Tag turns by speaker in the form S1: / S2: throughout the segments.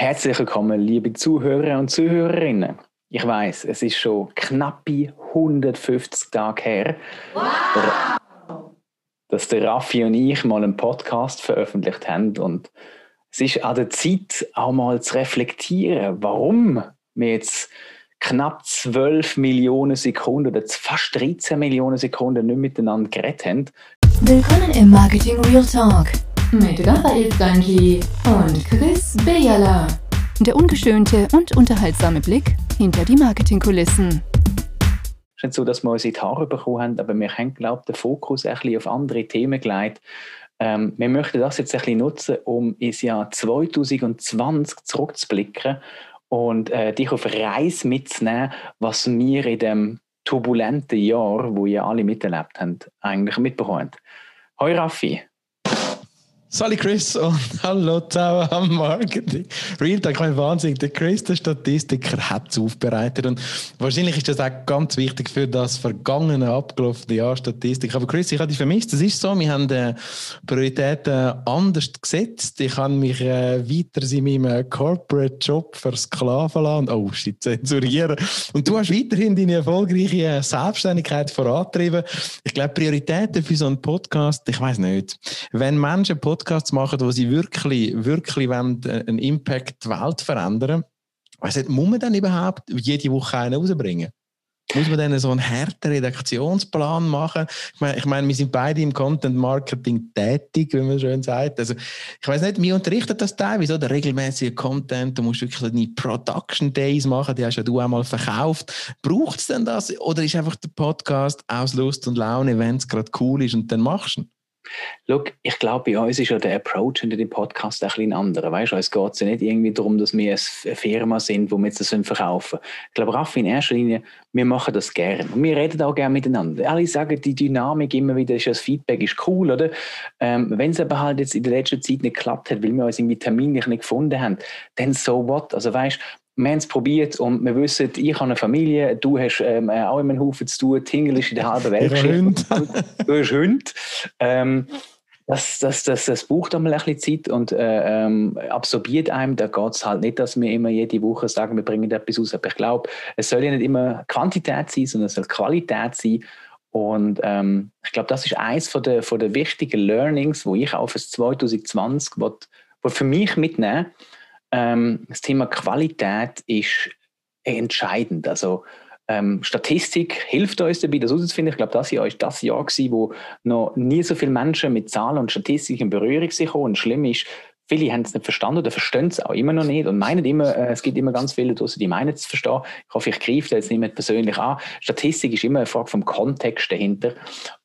S1: Herzlich willkommen, liebe Zuhörer und Zuhörerinnen. Ich weiß, es ist schon knappe 150 Tage her, wow. dass der Raffi und ich mal einen Podcast veröffentlicht haben. Und es ist an der Zeit, auch mal zu reflektieren, warum wir jetzt knapp 12 Millionen Sekunden oder fast 13 Millionen Sekunden nicht miteinander geredet haben.
S2: Willkommen im Marketing Real Talk mit Raphael Stanji und Chris Bejala. Der ungeschönte und unterhaltsame Blick hinter die Marketingkulissen.
S1: Es ist nicht so, dass wir unsere Haare bekommen haben, aber wir haben, glaube ich, den Fokus ein bisschen auf andere Themen gelegt. Ähm, wir möchten das jetzt ein bisschen nutzen, um ins Jahr 2020 zurückzublicken und äh, dich auf Reise mitzunehmen, was wir in dem turbulenten Jahr, wo ihr alle miterlebt habt, eigentlich mitbekommen. Hoi Raffi.
S3: Salut Chris und hallo zusammen am Marketing. Real Talk, mein Wahnsinn. Der Chris, der Statistiker, hat es aufbereitet und wahrscheinlich ist das auch ganz wichtig für das vergangene, abgelaufene Jahr Statistik. Aber Chris, ich habe dich vermisst. Das ist so, wir haben die Prioritäten anders gesetzt. Ich habe mich äh, weiter in meinem Corporate-Job versklaven lassen. Oh, shit, zensurieren. Und du hast weiterhin deine erfolgreiche Selbstständigkeit vorantrieben. Ich glaube, Prioritäten für so einen Podcast, ich weiß nicht. Wenn Menschen Podcast Podcasts machen, wo sie wirklich, wirklich wollen, äh, einen Impact die Welt verändern nicht, muss man dann überhaupt jede Woche einen rausbringen? Muss man dann so einen harten Redaktionsplan machen? Ich meine, ich meine, wir sind beide im Content Marketing tätig, wie man schön sagt. Also, ich weiß nicht, mir unterrichtet das teilweise, oder? Regelmäßige Content, du musst wirklich deine Production Days machen, die hast ja du einmal verkauft. Braucht es denn das? Oder ist einfach der Podcast aus Lust und Laune, wenn es gerade cool ist und dann machst du ihn?
S1: Schau, ich glaube, bei uns ist ja der Approach hinter dem Podcast ein bisschen anderer. Weißt du, es geht ja nicht irgendwie darum, dass wir eine Firma sind, wo wir jetzt das verkaufen Ich glaube, Raffi, in erster Linie, wir machen das gerne. Und wir reden auch gerne miteinander. Alle sagen, die Dynamik immer wieder, ist das Feedback ist cool, oder? Ähm, Wenn es aber halt jetzt in der letzten Zeit nicht geklappt hat, weil wir uns irgendwie terminlich nicht gefunden haben, dann so what? Also weißt wir haben es probiert und wir wissen, ich habe eine Familie, du hast ähm, auch immer einen Haufen zu tun, Tingel ist in der halben Welt. du hast Hund. Ähm, das, das, das, das braucht einmal ein bisschen Zeit und äh, ähm, absorbiert einem. Da geht es halt nicht, dass wir immer jede Woche sagen, wir bringen etwas aus. Aber ich glaube, es soll ja nicht immer Quantität sein, sondern es soll Qualität sein. Und ähm, ich glaube, das ist eines von der, von der wichtigen Learnings, wo ich auch für 2020 will, will für mich mitnehmen ähm, das Thema Qualität ist entscheidend. Also ähm, Statistik hilft uns dabei, das herauszufinden. Ich glaube, das Jahr war das Jahr, gewesen, wo noch nie so viele Menschen mit Zahlen und Statistik in Berührung sind. Und schlimm ist, Viele haben es nicht verstanden oder verstehen es auch immer noch nicht und meinen immer, äh, es gibt immer ganz viele draussen, die meinen es zu verstehen. Ich hoffe, ich greife da jetzt nicht mehr persönlich an. Statistik ist immer eine Frage vom Kontext dahinter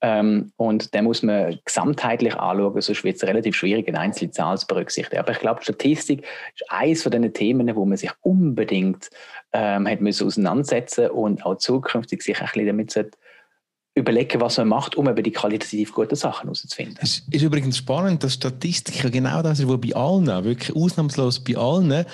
S1: ähm, und den muss man gesamtheitlich anschauen, sonst wird es relativ schwierig, eine einzelne Zahl zu berücksichtigen. Aber ich glaube, Statistik ist eines von diesen Themen, wo man sich unbedingt ähm, hat müssen auseinandersetzen und auch zukünftig sich ein bisschen damit überlegen, was man macht, um eben die qualitativ guten Sachen herauszufinden.
S3: Es ist übrigens spannend, dass Statistik genau das ist, wo bei allen, wirklich ausnahmslos bei allen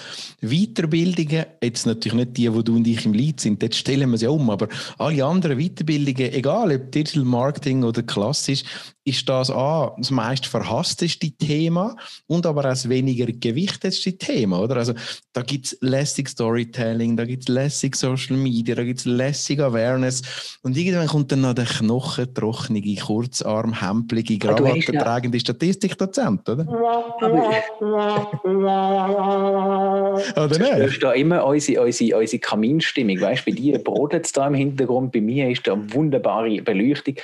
S3: Weiterbildungen, jetzt natürlich nicht die, wo du und ich im Lead sind, dort stellen wir sie um, aber alle anderen Weiterbildungen, egal ob Digital Marketing oder klassisch, ist das A, das meist verhassteste Thema und aber auch das weniger gewichtetste Thema, oder? Also da gibt es lässig Storytelling, da gibt es lässig Social Media, da gibt es lässig Awareness und irgendwann kommt dann noch der knochentrockene, kurzarm, hempelige, ah, krawattentragende Statistikdozent, oder?
S1: oder nicht? Du hast da immer unsere, unsere, unsere Kaminstimmung, weißt du, bei dir brodelt es da im Hintergrund, bei mir ist da eine wunderbare Beleuchtung.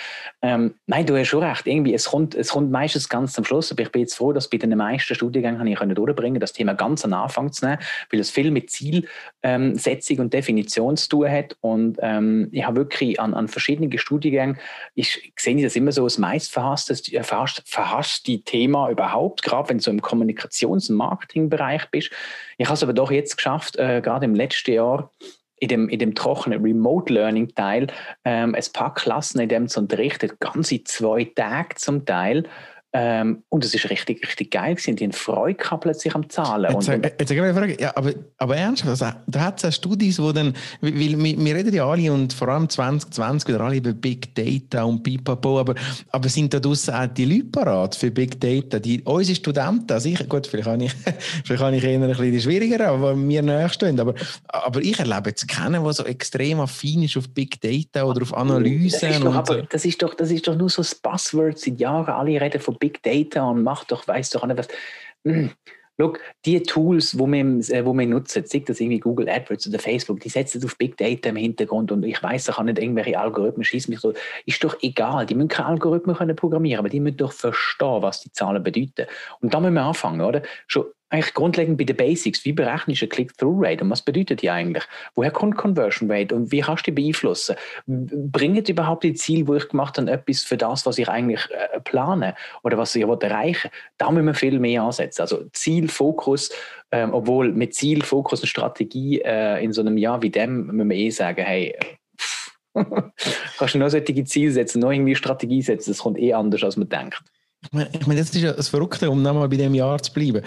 S1: Ähm, nein, du hast schon recht, irgendwie, es kommt, es kommt meistens ganz zum Schluss, aber ich bin jetzt froh, dass bei den meisten Studiengängen ich durchbringen das Thema ganz am Anfang zu nehmen, weil es viel mit Zielsetzung ähm, und Definition zu tun hat und ähm, ich habe wirklich an, an verschiedenen Studiengängen, ich sehe das immer so als meist verhasste, verhasste Thema überhaupt, gerade wenn du im Kommunikations- und Marketingbereich bist. Ich habe es aber doch jetzt geschafft, äh, gerade im letzten Jahr, in dem, in dem trockenen Remote Learning Teil ähm, ein paar Klassen in dem zu unterrichten, ganze zwei Tage zum Teil, Ähm, und es ist richtig, richtig geil gewesen. Die haben Freude gehabt plötzlich am Zahlen.
S3: Jetzt,
S1: und,
S3: jetzt, jetzt Frage, ja, aber, aber ernsthaft, also, da hat es Studien, wo dann, weil wir, wir reden ja alle und vor allem 2020 wieder alle über Big Data und Pipapo, aber, aber sind da draussen auch die Leute parat für Big Data? Die, unsere Studenten, also ich, gut, vielleicht habe ich, vielleicht habe ich eher ein bisschen schwieriger, aber mir nächstehen, aber, aber ich erlebe jetzt keinen, der so extrem affin ist auf Big Data oder auf Analysen.
S1: Das ist doch, aber, das ist doch, das ist doch nur so das Buzzword seit Jahren. Alle reden von Big Data und macht doch, weiß doch nicht was. Hm. Schau, die Tools, wo wir, äh, wo wir nutzen, sei das irgendwie Google AdWords oder Facebook, die setzen auf Big Data im Hintergrund und ich weiß, da kann nicht irgendwelche Algorithmen schießen mich so. Ist doch egal. Die müssen keine Algorithmen können programmieren, aber die müssen doch verstehen, was die Zahlen bedeuten. Und da müssen wir anfangen, oder? Schon eigentlich grundlegend bei den Basics. Wie berechnest du eine Click-Through-Rate und was bedeutet die eigentlich? Woher kommt Conversion Rate und wie kannst du die beeinflussen? Bringen überhaupt die Ziele, die ich gemacht habe, etwas für das, was ich eigentlich äh, plane oder was ich erreichen will? Da müssen wir viel mehr ansetzen. Also Ziel, Fokus, ähm, obwohl mit Ziel, Fokus und Strategie äh, in so einem Jahr wie dem müssen wir eh sagen, hey, kannst du noch solche Ziele setzen, noch irgendwie Strategie setzen, das kommt eh anders, als man denkt.
S3: Ich meine, ich meine, das ist ja das Verrückte, um nochmal bei dem Jahr zu bleiben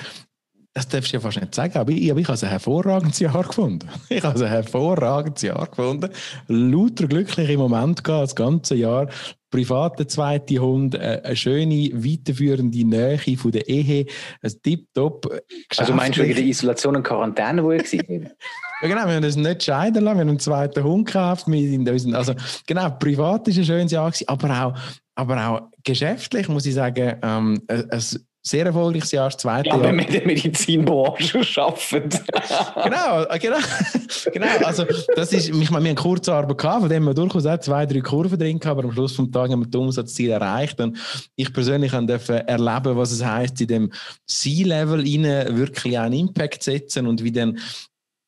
S3: das darfst du ja fast nicht sagen, aber ich, aber ich habe ein hervorragendes Jahr gefunden. Ich habe ein hervorragendes Jahr gefunden. Lauter glückliche Momente gehabt, das ganze Jahr. Private zweite Hund, äh, eine schöne, weiterführende Nähe von der Ehe, ein Tipptopp.
S1: Also meinst du wegen der Isolation und Quarantäne, wo ich war?
S3: Ja, genau, wir haben uns nicht scheiden lassen, wir haben einen zweiten Hund gekauft. Also, genau, privat war ein schönes Jahr, aber auch, aber auch geschäftlich, muss ich sagen, ähm, ein, sehr erfolgreiches Jahr, das zweite
S1: ja,
S3: Jahr.
S1: wenn wir in der Medizinbranche arbeiten.
S3: genau, äh, genau, genau. Also, das ist, ich meine, wir haben kurze Arbeit gehabt, von dem wir durchaus auch zwei, drei Kurven drin gehabt, aber am Schluss des Tages haben wir das Umsatzziel erreicht. Und ich persönlich durfte erleben, was es heißt, in dem C-Level wirklich einen Impact setzen und wie dann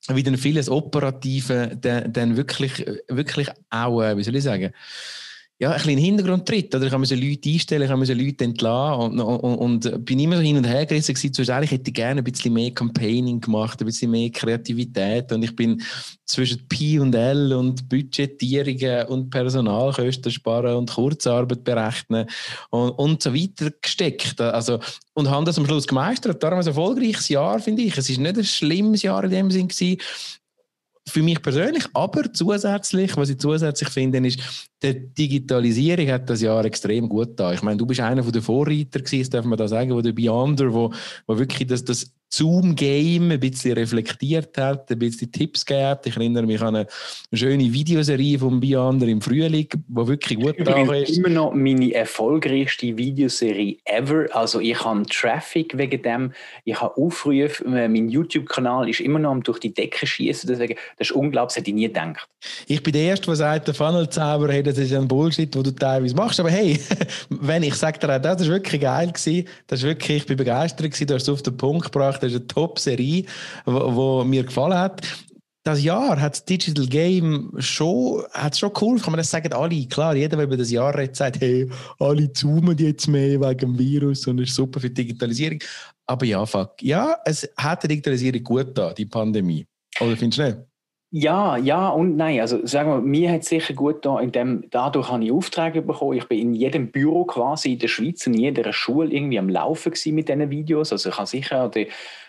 S3: wie dann vieles Operative dann, dann wirklich, wirklich auch, äh, wie soll ich sagen, ja, ein bisschen in den Hintergrund tritt. Oder ich habe Leute einstellen, ich habe Leute entlassen und, und, und, bin immer so hin und her gerissen gewesen. Zuerst eigentlich hätte ich gerne ein bisschen mehr Campaigning gemacht, ein bisschen mehr Kreativität und ich bin zwischen P und L und Budgetierungen und Personalkosten sparen und Kurzarbeit berechnen und, und so weiter gesteckt. Also, und haben das am Schluss gemeistert. Darum ein erfolgreiches Jahr, finde ich. Es ist nicht ein schlimmes Jahr in dem Sinn für mich persönlich, aber zusätzlich, was ich zusätzlich finde, ist, die Digitalisierung hat das Jahr extrem gut da. Ich meine, du bist einer der Vorreiter gewesen, darf man da sagen, wo der Beyonder, wo, wo wirklich das, das Zoom-Game ein bisschen reflektiert hat, ein bisschen Tipps gegeben Ich erinnere mich an eine schöne Videoserie von Beyonder im Frühling, die wirklich gut
S1: da ist. immer noch meine erfolgreichste Videoserie ever. Also ich habe Traffic wegen dem, ich habe Aufrufe, äh, mein YouTube-Kanal ist immer noch durch die Decke schießen. Deswegen, das ist unglaublich, das hätte ich nie gedacht.
S3: Ich bin der Erste, der sagt, der Funnel-Zauber, hey, das ist ein Bullshit, den du teilweise machst. Aber hey, wenn ich sage dir, das war wirklich geil gewesen, das ist wirklich, ich bin begeistert gewesen, du hast es auf den Punkt gebracht, das ist eine Top-Serie, die mir gefallen hat. Das Jahr hat das Digital Game schon, hat schon cool, kann man das sagen, alle, klar, jeder, der über das Jahr redet, sagt, hey, alle zoomen jetzt mehr wegen dem Virus und ist super für die Digitalisierung. Aber ja, fuck, ja, es hat die Digitalisierung gut da, die Pandemie. Oder findest du nicht?
S1: Ja, ja und nein. Also sagen wir, mir hat es sicher gut da, indem dadurch habe ich Aufträge bekommen. Ich bin in jedem Büro quasi in der Schweiz und in jeder Schule irgendwie am Laufen mit diesen Videos. Also ich habe sicher die,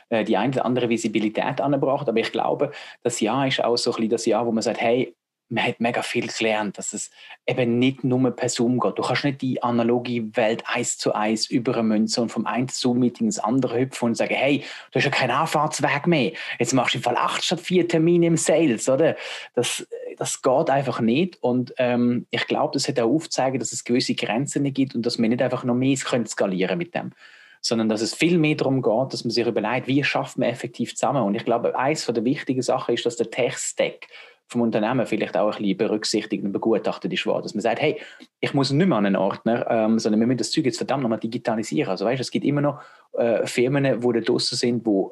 S1: äh, die eine oder andere Visibilität angebracht, aber ich glaube, das Jahr ist auch so ein bisschen das Jahr, wo man sagt, hey, man hat mega viel gelernt, dass es eben nicht nur per Zoom geht. Du kannst nicht die analoge Welt eins zu eins übermünzen und vom einen Zoom-Meeting ins andere hüpfen und sagen, hey, du hast ja keinen Anfahrtsweg mehr. Jetzt machst du im Fall acht statt vier Termine im Sales, oder? Das, das geht einfach nicht. Und ähm, ich glaube, das hat auch aufzeigen, dass es gewisse Grenzen gibt und dass wir nicht einfach noch mehr skalieren mit dem sondern dass es viel mehr darum geht, dass man sich überlegt, wie schafft man effektiv zusammen. Und ich glaube, eines der wichtigen Sachen ist, dass der Tech-Stack vom Unternehmen vielleicht auch ein bisschen berücksichtigt und begutachtet ist. Dass man sagt, hey, ich muss nicht mehr an einen Ordner, ähm, sondern wir müssen das Zeug jetzt verdammt nochmal digitalisieren. Also weißt, es gibt immer noch äh, Firmen, die da draussen sind, die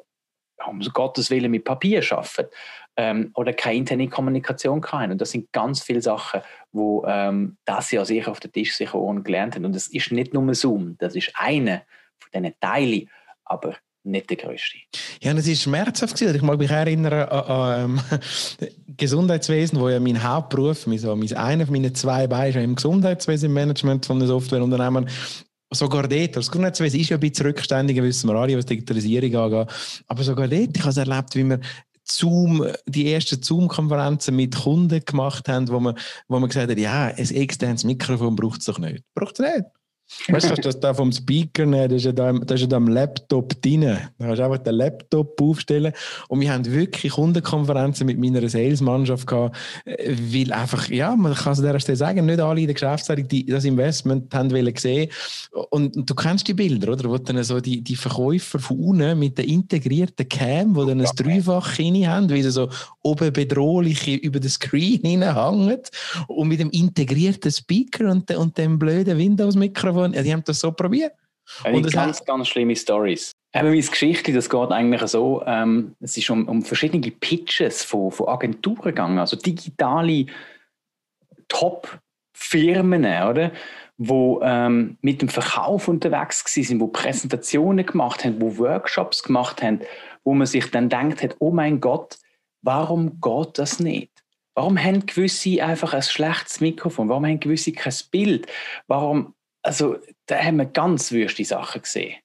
S1: um Gottes Willen mit Papier arbeiten ähm, oder keine interne Kommunikation haben. Und das sind ganz viele Sachen, wo ähm, das ja sicher auf den Tisch sich gelernt haben. Und das ist nicht nur Zoom, das ist eine von diesen Teilen, aber nicht der größte.
S3: Ja, es ist schmerzhaft gewesen. Ich mag mich erinnern an, an, an Gesundheitswesen, wo ja mein Hauptberuf, mein, so, mein einer von meinen zwei Beine ist im Gesundheitswesen im Management von einem Softwareunternehmen. sogar dort, das Grundnetzwesen ist ja ein bisschen rückständig, wissen wir alle, was Digitalisierung angeht. Aber sogar dort, ich habe es erlebt, wie wir Zoom, die ersten Zoom-Konferenzen mit Kunden gemacht haben, wo man, wo man gesagt hat, ja, ein externes Mikrofon braucht es doch nicht. Braucht es nicht. Weißt du, das da vom Speaker nehmen, das ist ja da, das ist ja da am Laptop drin. Da kannst du einfach den Laptop aufstellen. Und wir haben wirklich Kundenkonferenzen mit meiner Sales-Mannschaft gehabt, äh, weil einfach, ja, man kann es an dieser Stelle sagen, nicht alle in der Geschäftsleitung die das Investment haben wollen sehen. Und, und, du kennst die Bilder, oder? Wo dann so die, die Verkäufer von unten mit der integrierten Cam, wo dann ein Dreifach rein haben, wie sie so oben bedrohlich über den Screen hineinhängen und mit dem integrierten Speaker und, und dem blöden Windows-Mikrofon die, die haben das so probiert.
S1: Ja, und ganz, hat... ganz schlimme Stories. Eben meine Geschichte, das geht eigentlich so, ähm, es ist um, um verschiedene Pitches von, von Agenturen gegangen, also digitale Top-Firmen, oder? wo ähm, mit dem Verkauf unterwegs sind, wo Präsentationen gemacht haben, wo Workshops gemacht haben, wo man sich dann denkt hat, oh mein Gott, warum geht das nicht? Warum haben gewisse einfach ein schlechtes Mikrofon? Warum haben gewisse kein Bild? Warum also da haben wir ganz wüste Sachen gesehen.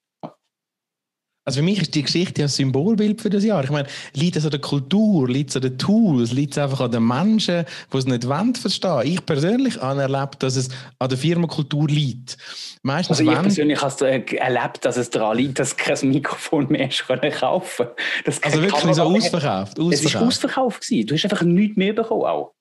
S3: Also für mich ist die Geschichte ein Symbolbild für das Jahr. Ich meine, liegt es an der Kultur, liegt es an den Tools, liegt es einfach an den Menschen, die es nicht wollen verstehen. Ich persönlich habe erlebt, dass es an der Firmenkultur liegt.
S1: Meistens also ich persönlich habe erlebt, dass es daran liegt, dass kein Mikrofon mehr kaufen
S3: kannst. Also wirklich so ausverkauft,
S1: ausverkauft? Es war ausverkauft. Gewesen. Du hast einfach nichts mehr bekommen auch.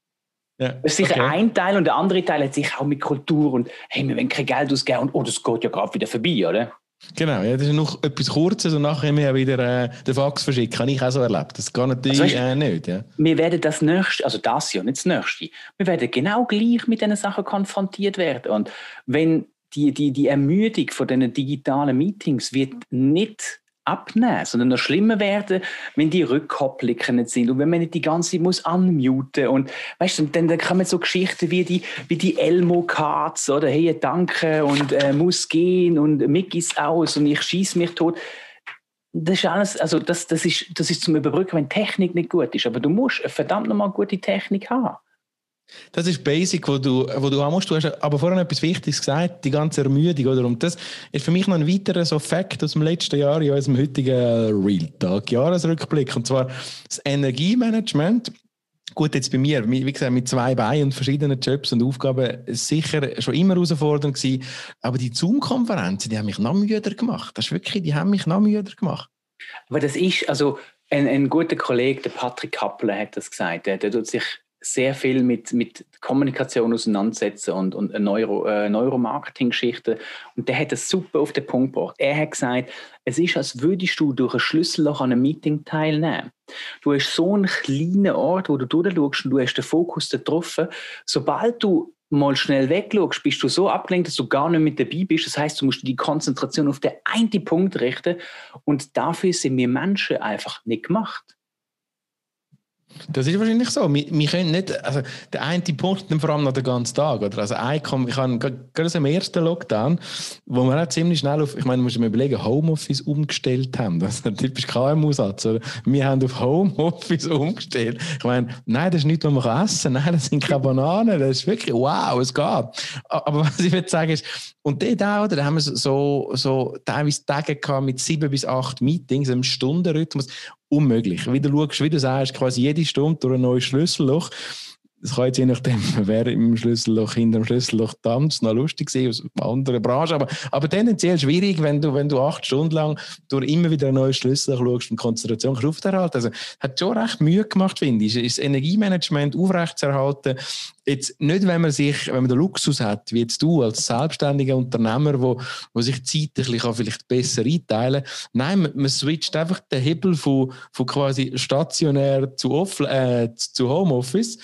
S1: Ja, das ist sicher okay. ein Teil und der andere Teil hat sich auch mit Kultur und hey, wir wollen kein Geld ausgeben und oh, das geht ja gerade wieder vorbei, oder?
S3: Genau, ja, das ist noch etwas Kurzes und nachher haben wir wieder äh, den Fax verschickt. Habe ich auch so erlebt. Das geht natürlich also, äh, nicht. Ja.
S1: Wir werden das nächste, also das Jahr, nicht das nächste, wir werden genau gleich mit diesen Sachen konfrontiert werden. Und wenn die, die, die Ermüdung von diesen digitalen Meetings wird nicht abnehmen, sondern noch schlimmer werden, wenn die Rückkopplungen nicht sind und wenn man nicht die ganze Zeit muss unmuten und weißt du, dann, dann kommen so Geschichten wie die, wie die Elmo-Cards oder hey, danke und äh, muss gehen und Mickey's aus und ich schieße mich tot. Das ist alles, also das, das, ist, das ist zum Überbrücken, wenn Technik nicht gut ist, aber du musst verdammt nochmal gute Technik haben.
S3: Das ist Basic, wo du, wo du haben musst. Du hast aber vorhin etwas Wichtiges gesagt, die ganze Ermüdung. Oder? Und das ist für mich noch ein weiterer so Fakt aus dem letzten Jahr in unserem heutigen Real Talk Jahresrückblick. Und zwar das Energiemanagement. Gut, jetzt bei mir, wie gesagt, mit zwei Beinen und verschiedenen Jobs und Aufgaben sicher schon immer herausfordernd gewesen. Aber die Zoom-Konferenzen, die haben mich noch müder gemacht. Das ist wirklich, die haben mich noch müder gemacht.
S1: Aber das ist, also ein, ein guter Kollege, der Patrick Kappler, hat das gesagt. Der, der tut sich sehr viel mit, mit Kommunikation auseinandersetzen und, und Neuro, äh, Neuromarketing-Geschichten. Und der hat das super auf den Punkt gebracht. Er hat gesagt, es ist, als würdest du durch ein Schlüsselloch an einem Meeting teilnehmen. Du hast so einen kleinen Ort, wo du durchschaust und du hast den Fokus getroffen. Sobald du mal schnell wegschaust, bist du so abgelenkt, dass du gar nicht mit dabei bist. Das heißt, du musst die Konzentration auf den einen Punkt richten. Und dafür sind wir Menschen einfach nicht gemacht.
S3: Das ist wahrscheinlich so. Wir, wir können nicht, also der eine Punkt vor allem noch den ganzen Tag. Oder? Also ich habe gerade im ersten Lockdown, wo wir auch ziemlich schnell auf, ich meine, muss mir überlegen, Homeoffice umgestellt haben. Das ist ein typisch KMU-Satz. Wir haben auf Homeoffice umgestellt. Ich meine, nein, das ist nicht, was man essen kann. Nein, das sind keine Bananen. Das ist wirklich, wow, es geht. Aber was ich will sagen ist, und dort auch, da haben wir so, so teilweise Tage gehabt mit sieben bis acht Meetings, einem Stundenrhythmus unmöglich. Wie du schaust, wie du sagst, quasi jede Stunde durch ein neues Schlüsselloch. Das kann jetzt je nachdem, wer im Schlüsselloch, hinter dem Schlüsselloch tanzt, noch lustig sein aus einer anderen Branche. Aber, aber tendenziell schwierig, wenn du, wenn du acht Stunden lang durch immer wieder ein neues Schlüsselloch schaust und Konzentration aufrechterhalten. Also, hat schon recht Mühe gemacht, finde ich. Ist das Energiemanagement aufrechtzuerhalten. Jetzt nicht, wenn man sich, wenn man den Luxus hat, wie jetzt du als selbstständiger Unternehmer, wo, wo sich zeitlich kann vielleicht besser einteilen Nein, man, man switcht einfach den Hebel von, von quasi stationär zu, off, äh, zu Homeoffice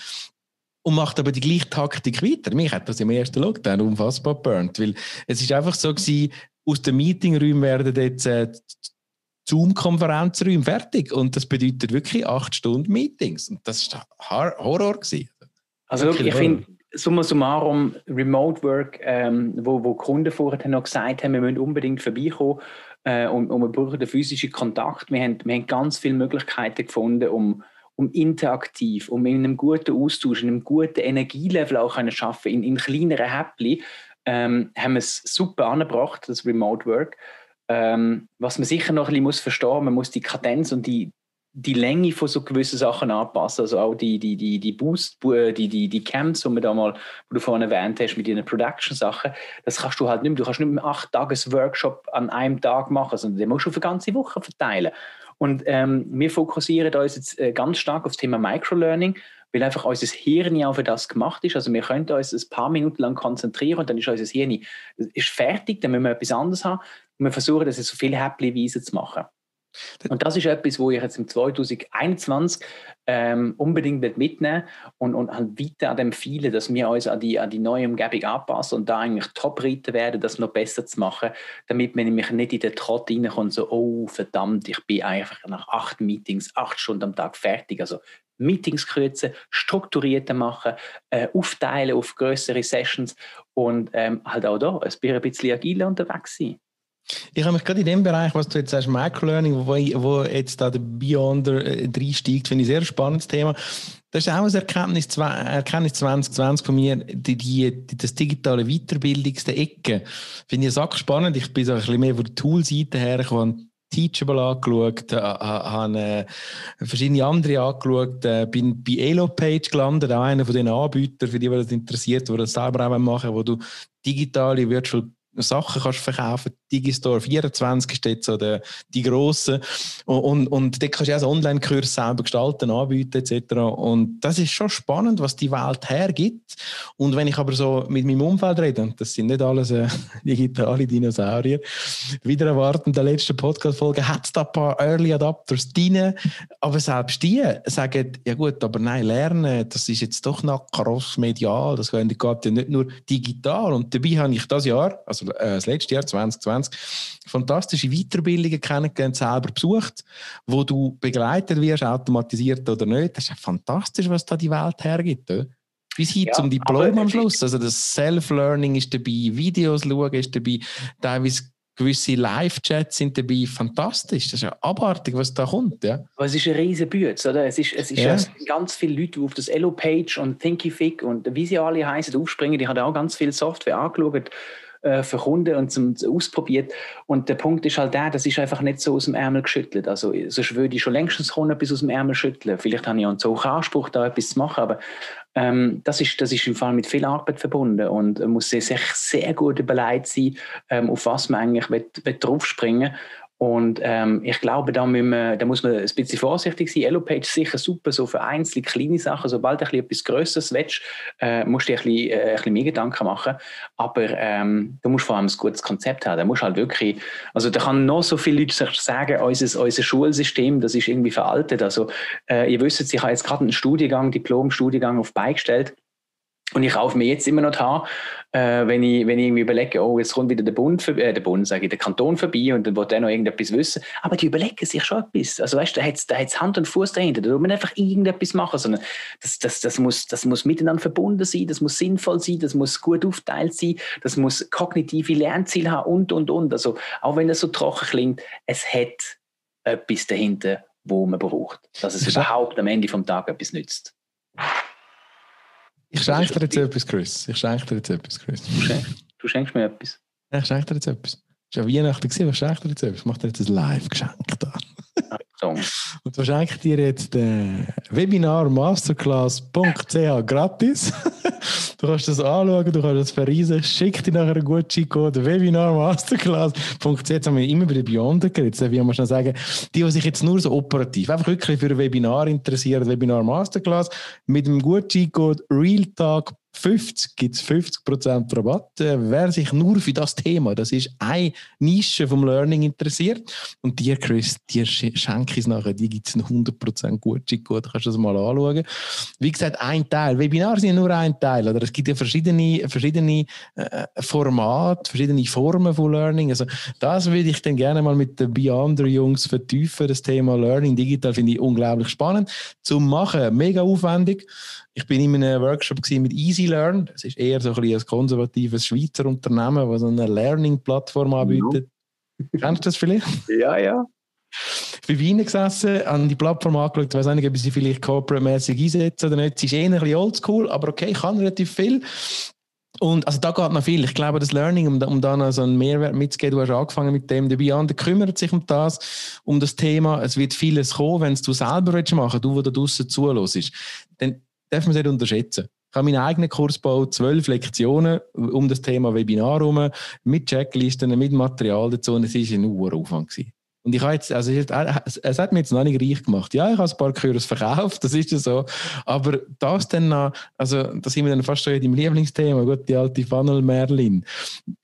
S3: und macht aber die gleiche Taktik weiter. Mich hat das im ersten Lockdown unfassbar burnt, weil es ist einfach so gewesen, aus den Meetingräumen werden jetzt äh, Zoom-Konferenzräume fertig und das bedeutet wirklich acht Stunden Meetings und das war Horror gewesen.
S1: Also wirklich, ich finde summa summarum Remote Work, ähm, wo, wo Kunden vorher noch gesagt haben, wir müssen unbedingt vorbeikommen äh, und, und wir brauchen den physischen Kontakt. Wir haben, wir haben ganz viele Möglichkeiten gefunden, um um interaktiv, um in einem guten Austausch, in einem guten Energielevel auch können schaffen, in, in kleineren Häppchen, ähm, haben wir es super angebracht, das Remote Work. Ähm, was man sicher noch ein bisschen muss verstehen, man muss die Kadenz und die, die Länge von so gewissen Sachen anpassen, also auch die, die, die, die Boost, äh, die, die, die Camps, die da mal, wo du vorhin erwähnt hast, mit den Production-Sachen, das kannst du halt nicht mehr, du kannst nicht mehr acht Tages Workshop an einem Tag machen, sondern den musst du für ganze Woche verteilen. Und ähm, wir fokussieren uns jetzt äh, ganz stark auf das Thema Microlearning, weil einfach unser Hirn ja für das gemacht ist. Also wir können uns ein paar Minuten lang konzentrieren und dann ist unser Hirn ist fertig, dann müssen wir etwas anderes haben. Und wir versuchen das so viel häppchenweise zu machen. Und das ist etwas, wo ich jetzt im 2021 ähm, unbedingt mitnehmen und, und halt weiter an dem empfehlen, dass wir uns an die, an die neue Umgebung anpassen und da eigentlich Top-Reiter werden, das noch besser zu machen, damit man nämlich nicht in den Trott reinkommt, so, oh verdammt, ich bin einfach nach acht Meetings, acht Stunden am Tag fertig. Also Meetings kürzen, strukturierter machen, äh, aufteilen auf größere Sessions und ähm, halt auch da ein bisschen agiler unterwegs sein.
S3: Ich habe mich gerade in dem Bereich, was du jetzt sagst, Microlearning, wo, wo jetzt da der Beyonder äh, reinsteigt, finde ich ein sehr spannendes Thema. Das ist auch ein Erkenntnis, Erkenntnis 2020 von mir, die, die, das digitale Weiterbildungste Ecke. Finde ich auch spannend. Ich bin so ein bisschen mehr von der Toolseite her, ich habe Teachable angeschaut, äh, habe äh, verschiedene andere angeschaut, äh, bin bei Elopage gelandet, auch einer von den Anbietern, für die, die das interessiert, die das selber auch machen, wo du digitale Virtual Sachen kannst verkaufen. Digistore 24 ist jetzt so der, die grosse. Und, und, und dort kannst du auch so Online-Kurs selber gestalten, anbieten etc. Und das ist schon spannend, was die Welt hergibt. Und wenn ich aber so mit meinem Umfeld rede, und das sind nicht alles äh, digitale Dinosaurier, wieder erwarten, der letzten Podcast-Folge hat es da ein paar Early Adapters drin, aber selbst die sagen, ja gut, aber nein, lernen, das ist jetzt doch noch cross-medial, das geht ja nicht nur digital. Und dabei habe ich das Jahr, also also äh, das letzte Jahr 2020, fantastische Weiterbildungen kennengelernt, selber besucht, wo du begleitet wirst, automatisiert oder nicht. Das ist ja fantastisch, was da die Welt hergibt. Oder? Bis hin ja, zum Diplom am Schluss. Also das Self-Learning ist dabei, Videos schauen ist dabei, teilweise gewisse Live-Chats sind dabei fantastisch. Das ist ja abartig, was da kommt. Ja.
S1: Aber es ist ein riesen Bütz, oder? Es ist, es ist ja. ganz viele Leute, die auf das Elo-Page und Thinkific und wie sie alle heißen, aufspringen. Die haben auch ganz viel Software angeschaut äh, für Kunden und zum, ausprobiert. Und der Punkt ist halt der, das ist einfach nicht so aus dem Ärmel geschüttelt. Also sonst würde ich schon längstens Kunden etwas aus dem Ärmel schütteln. Vielleicht habe ich auch einen so Anspruch, da etwas zu machen, aber ähm, das, ist, das ist im Fall mit viel Arbeit verbunden und muss sich sehr gut überlegt sein, ähm, auf was man eigentlich will, will draufspringen und ähm, ich glaube, da, wir, da, muss man ein bisschen vorsichtig sein. Elopage ist sicher super, so für einzelne kleine Sachen. Sobald du etwas Größeres willst, äh, musst du dir ein bisschen, äh, ein bisschen mehr Gedanken machen. Aber ähm, du musst vor allem ein gutes Konzept haben. Da musst halt wirklich, also da kann noch so viele Leute sagen, unser, unser Schulsystem, das ist irgendwie veraltet. Also äh, ihr wisst, ich habe jetzt gerade einen Studiengang, Diplom-Studiengang auf beigestellt. Und ich kaufe mir jetzt immer noch Haar, äh, wenn, ich, wenn ich irgendwie überlege, oh, jetzt kommt wieder der Bund, äh, der Bund, sage ich, der Kanton vorbei und dann will der noch irgendetwas wissen. Aber die überlegen sich schon etwas. Also weißt du, da hat es Hand und Fuß dahinter. Da muss man einfach irgendetwas machen. Sondern das, das, das, muss, das muss miteinander verbunden sein, das muss sinnvoll sein, das muss gut aufteilt sein, das muss kognitive Lernziele haben und, und, und. Also auch wenn das so trocken klingt, es hat etwas dahinter, wo man braucht. Dass es überhaupt am Ende vom Tag etwas nützt.
S3: Ich schenke dir jetzt etwas, Chris. Ich schenke dir jetzt etwas, Chris.
S1: Du schenkst mir etwas.
S3: Ich schenke dir jetzt etwas. Es war Weihnachten, gewesen, was schenke dir jetzt etwas? Ich mache dir jetzt ein Live-Geschenk da. Und was schenke ich dir jetzt den Webinar Masterclass.ch gratis. du kannst das anschauen, du kannst das verreisen. Ich schicke dir nachher einen Gutscheincode Webinar Masterclass.ch. Jetzt haben wir immer bei den Beyonder geredet. Darf ich mal schnell sagen, die, die sich jetzt nur so operativ, einfach wirklich für ein Webinar interessieren, Webinar Masterclass, mit dem Gutscheincode RealTalk 50 gibt es 50% Rabatt. Wer sich nur für das Thema, das ist eine Nische vom Learning interessiert. Und dir, Chris, dir schenke ich es nachher, die gibt es 100% Gutschein. Gut, kannst du das mal anschauen. Wie gesagt, ein Teil. Webinare sind nur ein Teil. Oder? Es gibt ja verschiedene, verschiedene äh, Formate, verschiedene Formen von Learning. Also, das würde ich dann gerne mal mit den Beyonder-Jungs vertiefen. Das Thema Learning digital finde ich unglaublich spannend. Zum Machen, mega aufwendig. Ich bin in einem Workshop mit EasyLearn. Das ist eher so ein, ein konservatives Schweizer Unternehmen, das so eine Learning-Plattform anbietet. Ja. Kennst du das vielleicht?
S1: Ja, ja.
S3: Ich bin Wien gesessen, an die Plattform angeschaut, ich weiß nicht, ob ich sie vielleicht corporate-mäßig einsetzen oder nicht. Sie ist eher ein bisschen oldschool, aber okay, ich kann relativ viel. Und also da geht noch viel. Ich glaube, das Learning, um, um da noch so einen Mehrwert mitzugeben, du hast angefangen mit dem, der Beyond kümmert sich um das, um das Thema. Es wird vieles kommen, wenn es du selber willst machen, du, da draußen zuhörst, dann darf man es nicht unterschätzen. Ich habe meinen eigenen Kurs gebaut, zwölf Lektionen um das Thema Webinar herum, mit Checklisten, mit Material dazu und es war ein Uraufwand. Und ich jetzt, also es hat mir jetzt noch nicht reich gemacht. Ja, ich habe ein paar Kurs verkauft, das ist ja so. Aber das dann noch, also da sind wir dann fast schon in deinem Lieblingsthema, gut, die alte Funnel Merlin.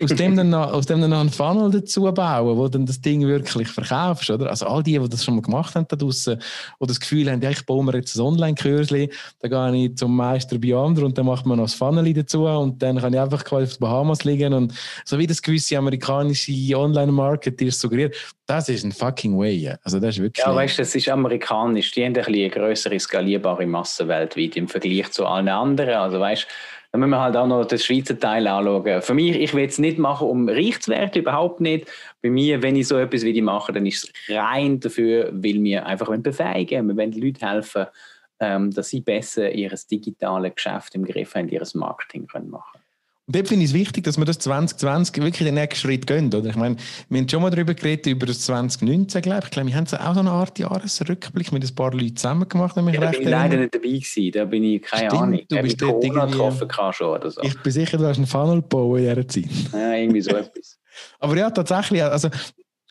S3: Aus dem dann noch, aus dem dann noch einen Funnel dazu bauen, wo dann das Ding wirklich verkaufst, oder? Also all die, die das schon mal gemacht haben da draussen, die das Gefühl haben, ja, ich baue mir jetzt ein Online-Kurs, dann gehe ich zum Meister Beyonder und dann macht man noch das Funnel dazu und dann kann ich einfach quasi auf den Bahamas liegen und so wie das gewisse amerikanische Online-Marketeer suggeriert, das ist ein fucking way. Also das ist wirklich.
S1: Ja, weißt du, das ist amerikanisch. Die haben ein eine größere skalierbare Masse weltweit im Vergleich zu allen anderen. Also weißt da müssen wir halt auch noch den Schweizer Teil anschauen. Für mich, ich will es nicht machen, um reich zu werden, überhaupt nicht. Bei mir, wenn ich so etwas wie ich mache, dann ist es rein dafür, weil wir einfach befähigen wir wollen den Leuten helfen, ähm, dass sie besser ihr digitales Geschäft im Griff haben, ihr Marketing können machen
S3: und dort finde ich es wichtig, dass wir das 2020 wirklich den nächsten Schritt gehen. Oder? Ich meine, wir haben schon mal darüber geredet, über das 2019, glaube ich. Ich glaube, wir haben auch so eine Art Jahresrückblick mit ein paar Leuten zusammen gemacht.
S1: Ja, da bin ich leider nicht dabei gewesen. Da bin ich, keine Stimmt, Ahnung,
S3: du bist dort
S1: getroffen schon oder so.
S3: Ich bin sicher, du hast einen Funnel gebaut in dieser Zeit.
S1: Ja, irgendwie so etwas.
S3: Aber ja, tatsächlich, also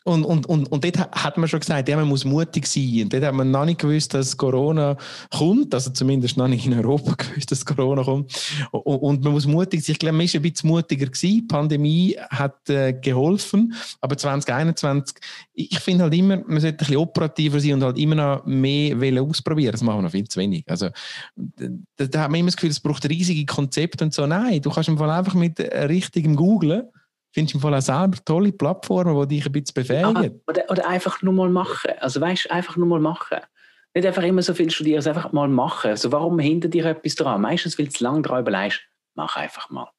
S3: und, und, und, und dort hat man schon gesagt, ja, man muss mutig sein. Und dort hat man noch nicht gewusst, dass Corona kommt. Also zumindest noch nicht in Europa gewusst, dass Corona kommt. Und, und man muss mutig sein. Ich glaube, man ist ein bisschen mutiger gewesen. Die Pandemie hat äh, geholfen. Aber 2021, ich finde halt immer, man sollte ein bisschen operativer sein und halt immer noch mehr ausprobieren. Das machen wir noch viel zu wenig. Also, da, da hat man immer das Gefühl, es braucht riesige Konzepte und so. Nein, du kannst im Fall einfach mit richtigem Googlen Findest du im Fall auch selber tolle Plattformen, die dich ein bisschen befähigen? Ja,
S1: oder, oder, einfach nur mal machen. Also weißt einfach nur mal machen. Nicht einfach immer so viel studieren, also einfach mal machen. Also warum hinter dir etwas dran? Meistens, weil du zu lange dran überlegst, mach einfach mal.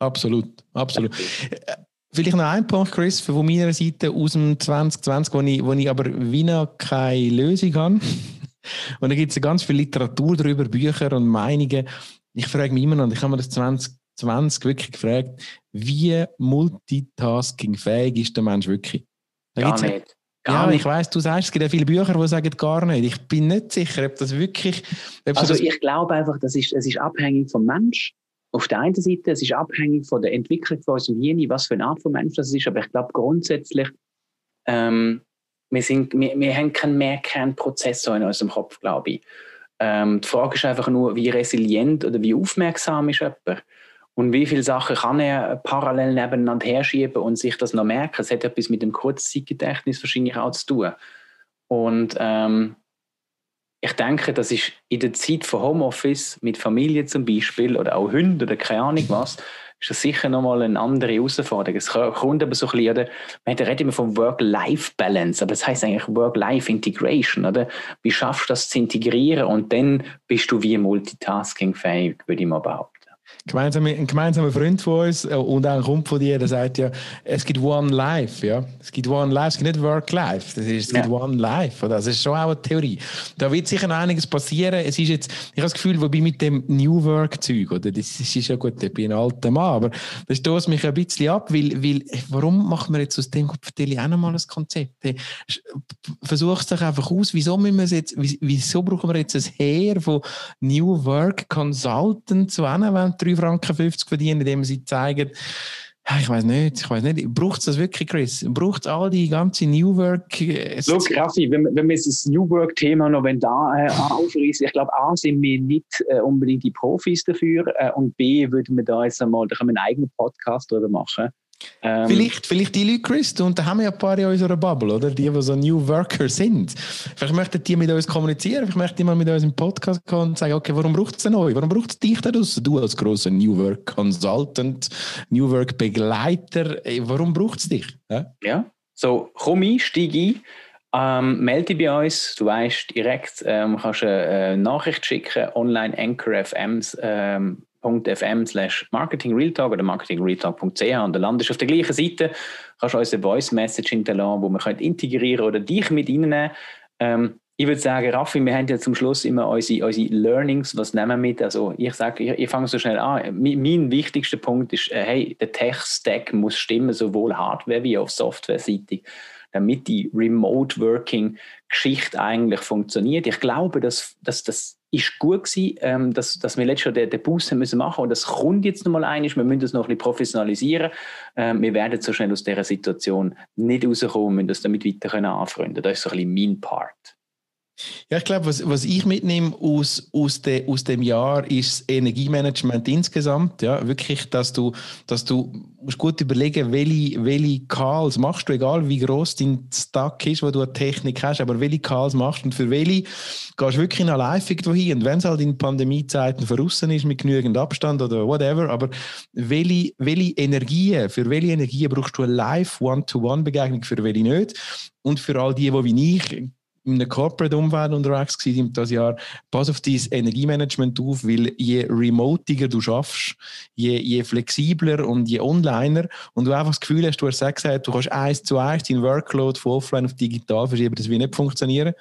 S3: Absolut, absolut. Äh, vielleicht noch ein Punkt, Chris, von meiner Seite aus dem 2020, wo ich, wo ich aber wie noch keine Lösung habe. Und da gibt es ganz viel Literatur darüber, Bücher und Meinungen. Ich frage mich immer noch, ich habe mir das 20 20 wirklich gefragt, wie multitaskingfähig ist der Mensch wirklich?
S1: Da gar nicht.
S3: Gar ja, nicht. ich weiß, du sagst, es gibt ja viele Bücher, die sagen gar nicht. Ich bin nicht sicher, ob das wirklich.
S1: Ob also, das ich glaube einfach, das ist, es ist abhängig vom Mensch. Auf der einen Seite, es ist abhängig von der Entwicklung von unserem Genie, was für eine Art von Mensch das ist. Aber ich glaube grundsätzlich, ähm, wir, sind, wir, wir haben keinen Mehrkernprozessor in unserem Kopf, glaube ich. Ähm, die Frage ist einfach nur, wie resilient oder wie aufmerksam ist jemand. Und wie viele Sachen kann er parallel nebeneinander herschieben und sich das noch merken? Es hat etwas mit dem Kurzzeitgedächtnis wahrscheinlich auch zu tun. Und ähm, ich denke, das ist in der Zeit von Homeoffice mit Familie zum Beispiel oder auch Hunden oder keine Ahnung was, ist das sicher nochmal eine andere Herausforderung. Es kommt aber so ein bisschen, oder? Man redet immer von Work-Life-Balance, aber das heißt eigentlich Work-Life-Integration, oder? Wie schaffst du das zu integrieren und dann bist du wie multitasking-fähig, würde ich mal behaupten
S3: gemeinsam, ein gemeinsamer Freund von uns äh, und auch ein Kumpel von dir, der sagt ja, es gibt One Life, ja. Es gibt One Life, es gibt nicht Work Life, das ist, es gibt One Life. Das ist schon auch eine Theorie. Da wird sicher noch einiges passieren. Es ist jetzt, ich habe das Gefühl, wobei mit dem New Work Zeug, oder? Das ist ja gut, ich bin ein alter Mann, aber das stoßt mich ein bisschen ab, weil, weil, warum macht man jetzt aus dem, ich auch noch mal ein Konzept. Hey, Versuch es doch einfach aus, wieso müssen wir jetzt, wieso brauchen wir jetzt ein Heer von New Work Consultants, so wenn 3 Franken 50 verdienen, indem sie zeigen, ich weiß nicht, ich weiß nicht. Braucht es das wirklich, Chris? Braucht all die ganze New Work?
S1: Äh, Look, Raffi, wenn, wenn wir das New Work-Thema noch wenn da äh, aufreißen, ich glaube, A, sind wir nicht äh, unbedingt die Profis dafür äh, und B, würden wir da jetzt einmal, da können wir einen eigenen Podcast drüber machen.
S3: Ähm, vielleicht, vielleicht die Leute, Chris, und da haben wir ja ein paar in unserer Bubble, oder? Die, die so New Worker sind. Vielleicht möchten die mit uns kommunizieren, vielleicht möchten die mal mit uns im Podcast kommen und sagen, okay, warum braucht es denn euch? Warum braucht es dich da draussen? Du als grosser New Work Consultant, New Work Begleiter, warum braucht es dich?
S1: Ja? ja, so komm ein, steig ein. Ähm, melde dich bei uns, du weißt direkt, ähm, kannst eine Nachricht schicken, online Anchor FMs ähm, marketingrealtalk.fm slash marketingrealtalk oder marketingrealtalk.ch und dann landest du auf der gleichen Seite, kannst du uns eine Voice Message hinterlassen, wo wir können integrieren oder dich mit reinnehmen ähm, ich würde sagen, Raffi, wir haben ja zum Schluss immer unsere, unsere Learnings, was nehmen wir mit? Also ich sage, ich, ich fange so schnell an. Mein, mein wichtigster Punkt ist, äh, hey, der Tech-Stack muss stimmen, sowohl Hardware wie auch Software-seitig, damit die Remote-Working-Geschichte eigentlich funktioniert. Ich glaube, dass das ist gut gewesen, ähm, dass, dass wir letztes Jahr den, haben müssen machen und das kommt jetzt nochmal ein, wir müssen das noch ein bisschen professionalisieren. Ähm, wir werden so schnell aus dieser Situation nicht rauskommen, wir müssen das damit weiter können anfreunden. Das ist so ein bisschen mein Part.
S3: Ja, ich glaube, was, was ich mitnehme aus, aus, de, aus dem Jahr ist das Energiemanagement insgesamt. Ja, wirklich, dass du, dass du musst gut überlegen, welche, welche Calls machst du, egal wie groß dein Stack ist, wo du eine Technik hast, aber welche Calls machst du und für welche gehst du wirklich noch live irgendwo hin. Und wenn es halt in Pandemiezeiten verrissen ist mit genügend Abstand oder whatever, aber welche, welche Energien, für welche Energien brauchst du eine live One-to-One-Begegnung, für welche nicht? Und für all die, die wie ich in einem Corporate-Umfeld unterwegs gewesen das Jahr. Pass auf dein Energiemanagement auf, weil je remotiger du schaffst, je, je flexibler und je onliner und du einfach das Gefühl hast, du hast gesagt, du kannst eins zu eins deinen Workload von offline auf digital verschieben, das wird nicht funktionieren.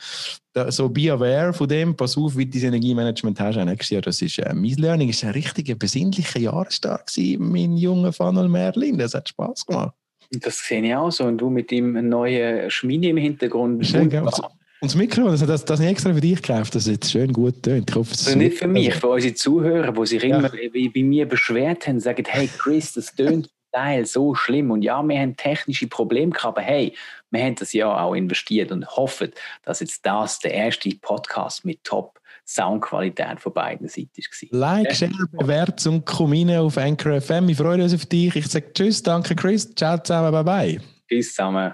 S3: Da, so be aware von dem, pass auf, wie du dein Energiemanagement hast nächstes Jahr. Das ist äh, mein Learning, ist ein richtiger besinnlicher Jahrestag gewesen, mein junger Funnel Merlin. Das hat Spaß gemacht.
S1: Das sehe ich auch so. Und du mit dem neuen Schmine im Hintergrund.
S3: Schön, und das Mikro, das, das, das extra für dich gekauft, das jetzt schön gut tönt. Ich hoffe,
S1: also nicht für mich, für unsere Zuhörer, die sich ja. immer bei mir beschwert haben, sagen, hey Chris, das tönt Teil so schlimm. Und ja, wir haben technische Probleme gehabt, aber hey, wir haben das ja auch investiert und hoffen, dass jetzt das der erste Podcast mit Top Soundqualität von beiden Seiten war.
S3: Like, Share, Bewertung, komm rein auf Anchor FM. Wir freuen uns auf dich. Ich sage Tschüss, danke Chris, ciao zusammen, bye bye.
S1: Tschüss zusammen.